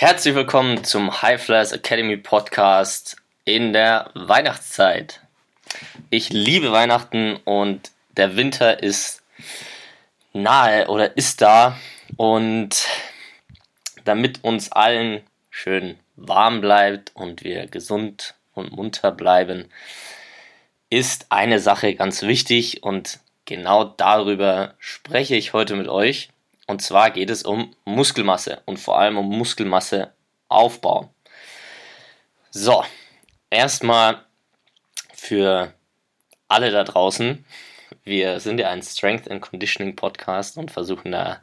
Herzlich willkommen zum High Flyers Academy Podcast in der Weihnachtszeit. Ich liebe Weihnachten und der Winter ist nahe oder ist da und damit uns allen schön warm bleibt und wir gesund und munter bleiben, ist eine Sache ganz wichtig und genau darüber spreche ich heute mit euch. Und zwar geht es um Muskelmasse und vor allem um Muskelmasse aufbauen. So, erstmal für alle da draußen. Wir sind ja ein Strength and Conditioning Podcast und versuchen da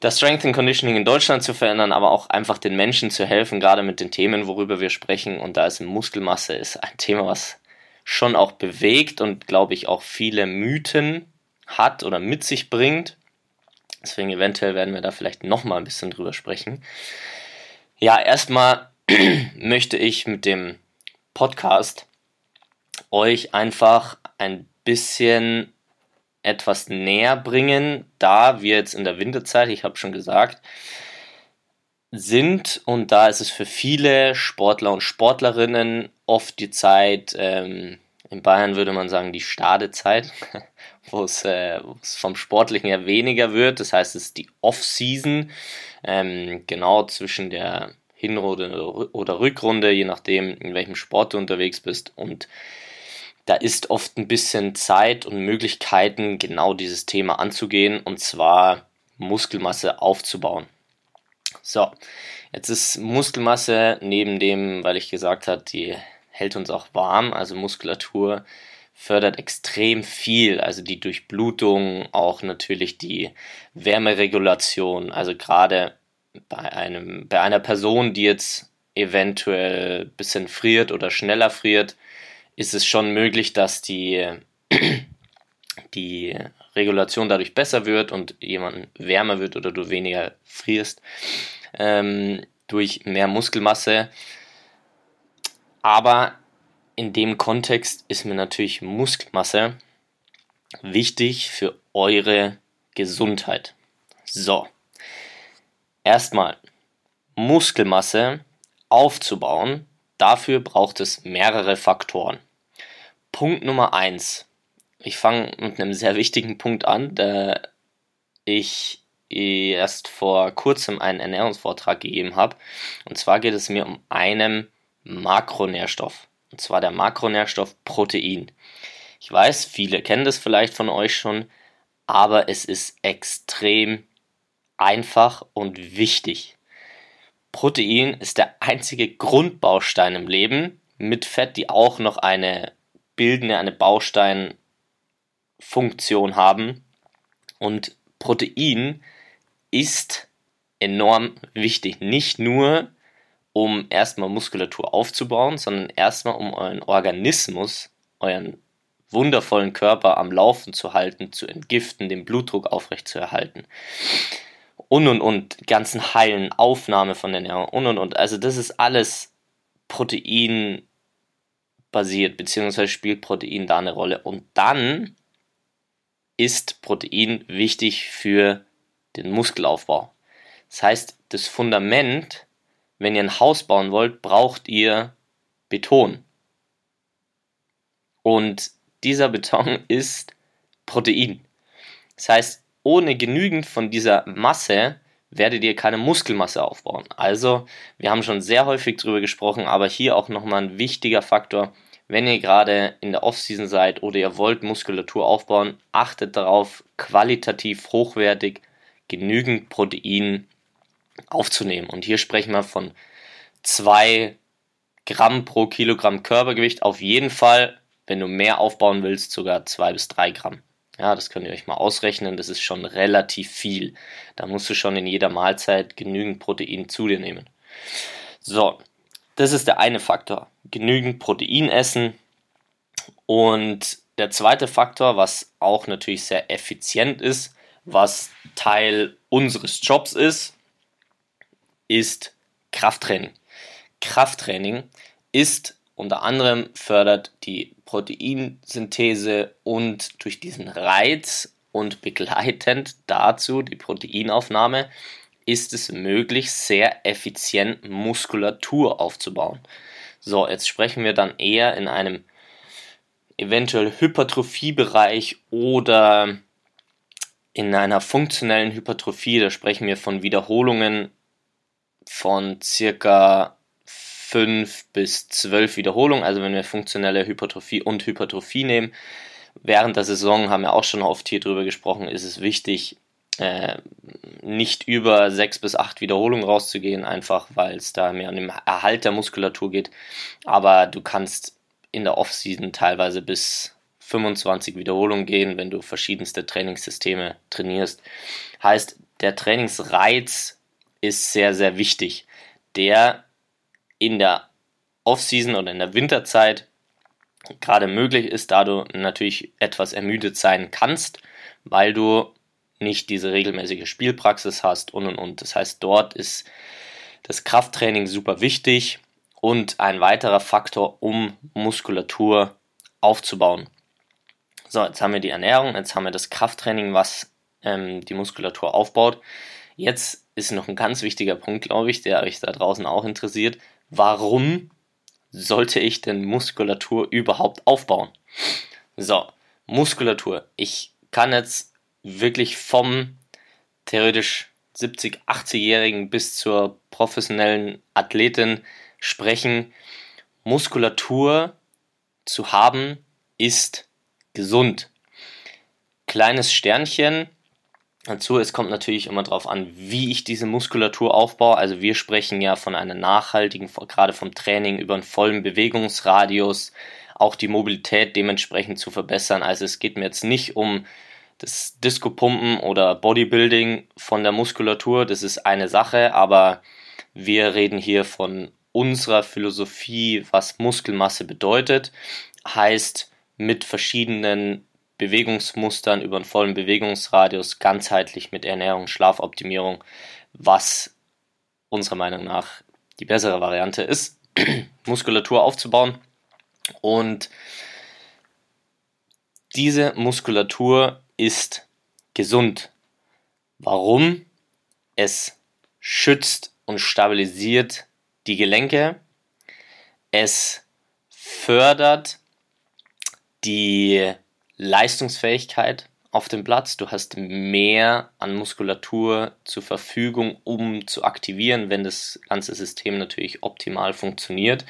das Strength and Conditioning in Deutschland zu verändern, aber auch einfach den Menschen zu helfen, gerade mit den Themen, worüber wir sprechen. Und da ist Muskelmasse ist ein Thema, was schon auch bewegt und glaube ich auch viele Mythen hat oder mit sich bringt. Deswegen eventuell werden wir da vielleicht nochmal ein bisschen drüber sprechen. Ja, erstmal möchte ich mit dem Podcast euch einfach ein bisschen etwas näher bringen, da wir jetzt in der Winterzeit, ich habe schon gesagt, sind und da ist es für viele Sportler und Sportlerinnen oft die Zeit, ähm, in Bayern würde man sagen die Stadezeit, wo es, äh, vom Sportlichen her weniger wird. Das heißt, es ist die Off-Season, ähm, genau zwischen der Hinrunde oder Rückrunde, je nachdem, in welchem Sport du unterwegs bist. Und da ist oft ein bisschen Zeit und Möglichkeiten, genau dieses Thema anzugehen, und zwar Muskelmasse aufzubauen. So, jetzt ist Muskelmasse neben dem, weil ich gesagt habe, die hält uns auch warm, also Muskulatur fördert extrem viel, also die Durchblutung, auch natürlich die Wärmeregulation, also gerade bei einem bei einer Person, die jetzt eventuell ein bisschen friert oder schneller friert, ist es schon möglich, dass die die Regulation dadurch besser wird und jemand wärmer wird oder du weniger frierst ähm, durch mehr Muskelmasse. Aber in dem Kontext ist mir natürlich Muskelmasse wichtig für eure Gesundheit. So, erstmal Muskelmasse aufzubauen, dafür braucht es mehrere Faktoren. Punkt Nummer eins. Ich fange mit einem sehr wichtigen Punkt an, da ich erst vor kurzem einen Ernährungsvortrag gegeben habe. Und zwar geht es mir um einen Makronährstoff und zwar der Makronährstoff Protein. Ich weiß, viele kennen das vielleicht von euch schon, aber es ist extrem einfach und wichtig. Protein ist der einzige Grundbaustein im Leben mit Fett, die auch noch eine bildende, eine Bausteinfunktion haben. Und Protein ist enorm wichtig. Nicht nur um erstmal Muskulatur aufzubauen, sondern erstmal um euren Organismus, euren wundervollen Körper am Laufen zu halten, zu entgiften, den Blutdruck aufrechtzuerhalten. Und und und, ganzen heilen Aufnahme von der Ernährung und und und. Also das ist alles Protein basiert, beziehungsweise spielt Protein da eine Rolle. Und dann ist Protein wichtig für den Muskelaufbau. Das heißt, das Fundament wenn ihr ein Haus bauen wollt, braucht ihr Beton. Und dieser Beton ist Protein. Das heißt, ohne genügend von dieser Masse werdet ihr keine Muskelmasse aufbauen. Also, wir haben schon sehr häufig darüber gesprochen, aber hier auch nochmal ein wichtiger Faktor. Wenn ihr gerade in der Offseason seid oder ihr wollt Muskulatur aufbauen, achtet darauf, qualitativ hochwertig genügend Protein aufzunehmen. Und hier sprechen wir von 2 Gramm pro Kilogramm Körpergewicht. Auf jeden Fall, wenn du mehr aufbauen willst, sogar 2 bis 3 Gramm. Ja, das könnt ihr euch mal ausrechnen. Das ist schon relativ viel. Da musst du schon in jeder Mahlzeit genügend Protein zu dir nehmen. So, das ist der eine Faktor. Genügend Protein essen. Und der zweite Faktor, was auch natürlich sehr effizient ist, was Teil unseres Jobs ist, ist Krafttraining. Krafttraining ist unter anderem fördert die Proteinsynthese und durch diesen Reiz und begleitend dazu die Proteinaufnahme ist es möglich, sehr effizient Muskulatur aufzubauen. So, jetzt sprechen wir dann eher in einem eventuell Hypertrophiebereich oder in einer funktionellen Hypertrophie. Da sprechen wir von Wiederholungen von circa 5 bis 12 Wiederholungen, also wenn wir funktionelle Hypertrophie und Hypertrophie nehmen. Während der Saison haben wir auch schon oft hier drüber gesprochen, ist es wichtig, äh, nicht über 6 bis 8 Wiederholungen rauszugehen, einfach weil es da mehr um den Erhalt der Muskulatur geht. Aber du kannst in der Offseason teilweise bis 25 Wiederholungen gehen, wenn du verschiedenste Trainingssysteme trainierst. Heißt, der Trainingsreiz ist sehr, sehr wichtig. Der in der Offseason oder in der Winterzeit gerade möglich ist, da du natürlich etwas ermüdet sein kannst, weil du nicht diese regelmäßige Spielpraxis hast und und und. Das heißt, dort ist das Krafttraining super wichtig und ein weiterer Faktor, um Muskulatur aufzubauen. So, jetzt haben wir die Ernährung, jetzt haben wir das Krafttraining, was ähm, die Muskulatur aufbaut. Jetzt ist noch ein ganz wichtiger Punkt, glaube ich, der euch da draußen auch interessiert warum sollte ich denn Muskulatur überhaupt aufbauen? So, Muskulatur. Ich kann jetzt wirklich vom theoretisch 70, 80-Jährigen bis zur professionellen Athletin sprechen. Muskulatur zu haben ist gesund. Kleines Sternchen, Dazu, es kommt natürlich immer darauf an, wie ich diese Muskulatur aufbaue. Also wir sprechen ja von einer nachhaltigen, gerade vom Training über einen vollen Bewegungsradius, auch die Mobilität dementsprechend zu verbessern. Also es geht mir jetzt nicht um das Disco-Pumpen oder Bodybuilding von der Muskulatur, das ist eine Sache, aber wir reden hier von unserer Philosophie, was Muskelmasse bedeutet. Heißt, mit verschiedenen Bewegungsmustern über einen vollen Bewegungsradius, ganzheitlich mit Ernährung, Schlafoptimierung, was unserer Meinung nach die bessere Variante ist, Muskulatur aufzubauen. Und diese Muskulatur ist gesund. Warum? Es schützt und stabilisiert die Gelenke. Es fördert die Leistungsfähigkeit auf dem Platz, du hast mehr an Muskulatur zur Verfügung, um zu aktivieren, wenn das ganze System natürlich optimal funktioniert.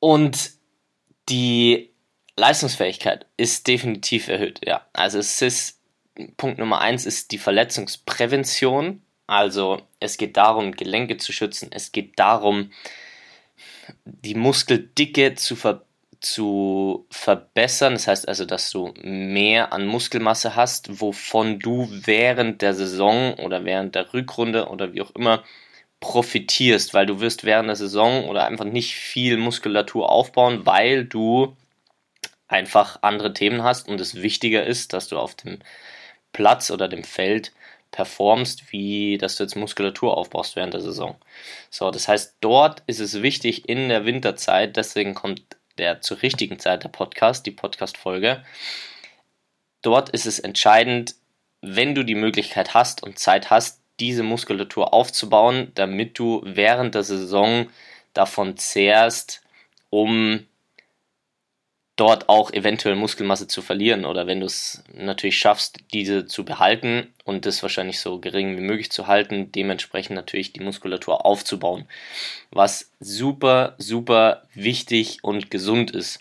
Und die Leistungsfähigkeit ist definitiv erhöht, ja. Also es ist Punkt Nummer eins ist die Verletzungsprävention. Also es geht darum, Gelenke zu schützen. Es geht darum, die Muskeldicke zu verbessern zu verbessern. Das heißt also, dass du mehr an Muskelmasse hast, wovon du während der Saison oder während der Rückrunde oder wie auch immer profitierst, weil du wirst während der Saison oder einfach nicht viel Muskulatur aufbauen, weil du einfach andere Themen hast und es wichtiger ist, dass du auf dem Platz oder dem Feld performst, wie dass du jetzt Muskulatur aufbaust während der Saison. So, das heißt, dort ist es wichtig in der Winterzeit, deswegen kommt der zur richtigen Zeit der Podcast, die Podcast-Folge. Dort ist es entscheidend, wenn du die Möglichkeit hast und Zeit hast, diese Muskulatur aufzubauen, damit du während der Saison davon zehrst, um dort auch eventuell Muskelmasse zu verlieren oder wenn du es natürlich schaffst, diese zu behalten und das wahrscheinlich so gering wie möglich zu halten, dementsprechend natürlich die Muskulatur aufzubauen, was super, super wichtig und gesund ist.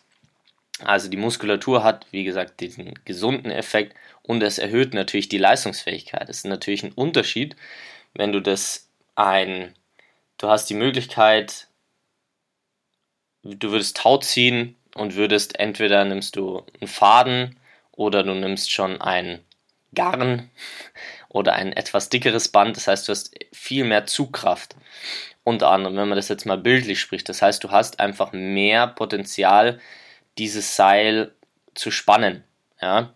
Also die Muskulatur hat, wie gesagt, diesen gesunden Effekt und es erhöht natürlich die Leistungsfähigkeit. Es ist natürlich ein Unterschied, wenn du das ein, du hast die Möglichkeit, du würdest Tau ziehen und würdest entweder nimmst du einen Faden oder du nimmst schon ein Garn oder ein etwas dickeres Band. Das heißt, du hast viel mehr Zugkraft. Unter anderem, wenn man das jetzt mal bildlich spricht. Das heißt, du hast einfach mehr Potenzial, dieses Seil zu spannen. Ja?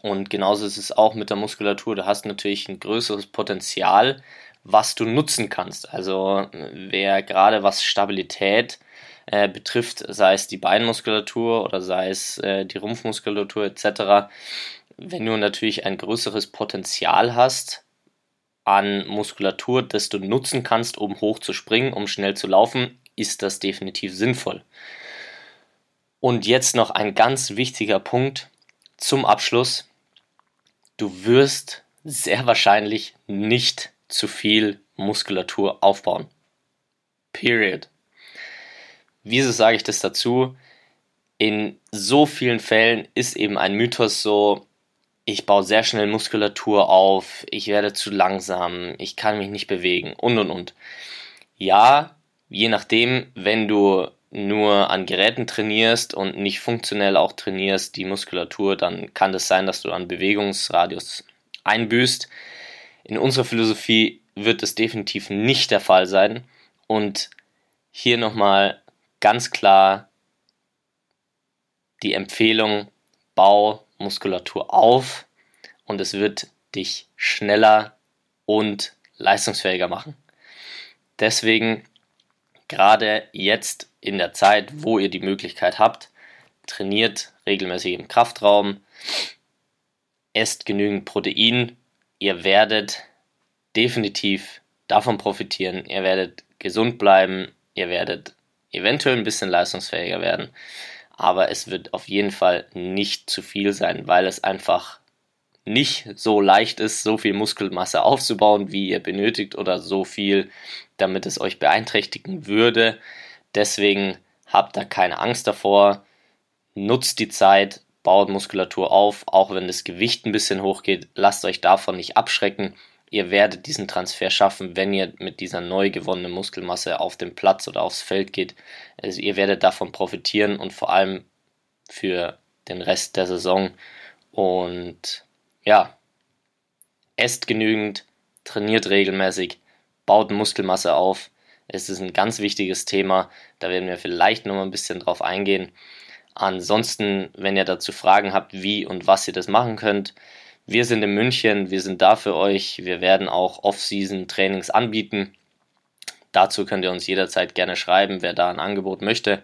Und genauso ist es auch mit der Muskulatur. Du hast natürlich ein größeres Potenzial, was du nutzen kannst. Also wer gerade was Stabilität äh, betrifft, sei es die Beinmuskulatur oder sei es äh, die Rumpfmuskulatur etc., wenn du natürlich ein größeres Potenzial hast an Muskulatur, das du nutzen kannst, um hoch zu springen, um schnell zu laufen, ist das definitiv sinnvoll. Und jetzt noch ein ganz wichtiger Punkt zum Abschluss. Du wirst sehr wahrscheinlich nicht zu viel Muskulatur aufbauen. Period. Wieso sage ich das dazu? In so vielen Fällen ist eben ein Mythos so, ich baue sehr schnell Muskulatur auf, ich werde zu langsam, ich kann mich nicht bewegen und und und. Ja, je nachdem, wenn du nur an Geräten trainierst und nicht funktionell auch trainierst, die Muskulatur, dann kann das sein, dass du an Bewegungsradius einbüßt. In unserer Philosophie wird es definitiv nicht der Fall sein. Und hier nochmal ganz klar die Empfehlung, bau Muskulatur auf und es wird dich schneller und leistungsfähiger machen. Deswegen gerade jetzt in der Zeit, wo ihr die Möglichkeit habt, trainiert regelmäßig im Kraftraum, esst genügend Protein, ihr werdet definitiv davon profitieren, ihr werdet gesund bleiben, ihr werdet eventuell ein bisschen leistungsfähiger werden, aber es wird auf jeden Fall nicht zu viel sein, weil es einfach nicht so leicht ist, so viel Muskelmasse aufzubauen, wie ihr benötigt oder so viel, damit es euch beeinträchtigen würde. Deswegen habt da keine Angst davor. Nutzt die Zeit, baut Muskulatur auf, auch wenn das Gewicht ein bisschen hochgeht. Lasst euch davon nicht abschrecken ihr werdet diesen Transfer schaffen, wenn ihr mit dieser neu gewonnenen Muskelmasse auf den Platz oder aufs Feld geht. Also ihr werdet davon profitieren und vor allem für den Rest der Saison. Und ja, esst genügend, trainiert regelmäßig, baut Muskelmasse auf. Es ist ein ganz wichtiges Thema. Da werden wir vielleicht noch mal ein bisschen drauf eingehen. Ansonsten, wenn ihr dazu Fragen habt, wie und was ihr das machen könnt, wir sind in München, wir sind da für euch. Wir werden auch Off-Season-Trainings anbieten. Dazu könnt ihr uns jederzeit gerne schreiben, wer da ein Angebot möchte.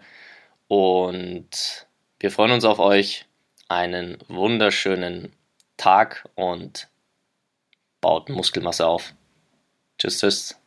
Und wir freuen uns auf euch. Einen wunderschönen Tag und baut Muskelmasse auf. Tschüss, tschüss.